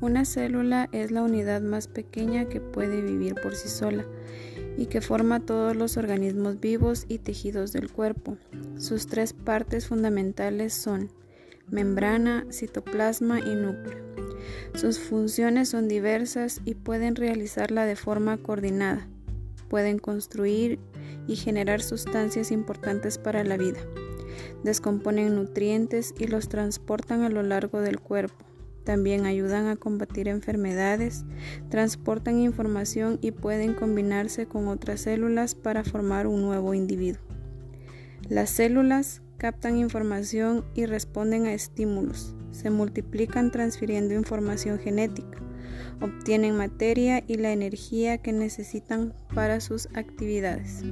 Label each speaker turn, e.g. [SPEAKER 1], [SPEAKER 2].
[SPEAKER 1] Una célula es la unidad más pequeña que puede vivir por sí sola y que forma todos los organismos vivos y tejidos del cuerpo. Sus tres partes fundamentales son membrana, citoplasma y núcleo. Sus funciones son diversas y pueden realizarla de forma coordinada. Pueden construir y generar sustancias importantes para la vida. Descomponen nutrientes y los transportan a lo largo del cuerpo. También ayudan a combatir enfermedades, transportan información y pueden combinarse con otras células para formar un nuevo individuo. Las células captan información y responden a estímulos. Se multiplican transfiriendo información genética. Obtienen materia y la energía que necesitan para sus actividades.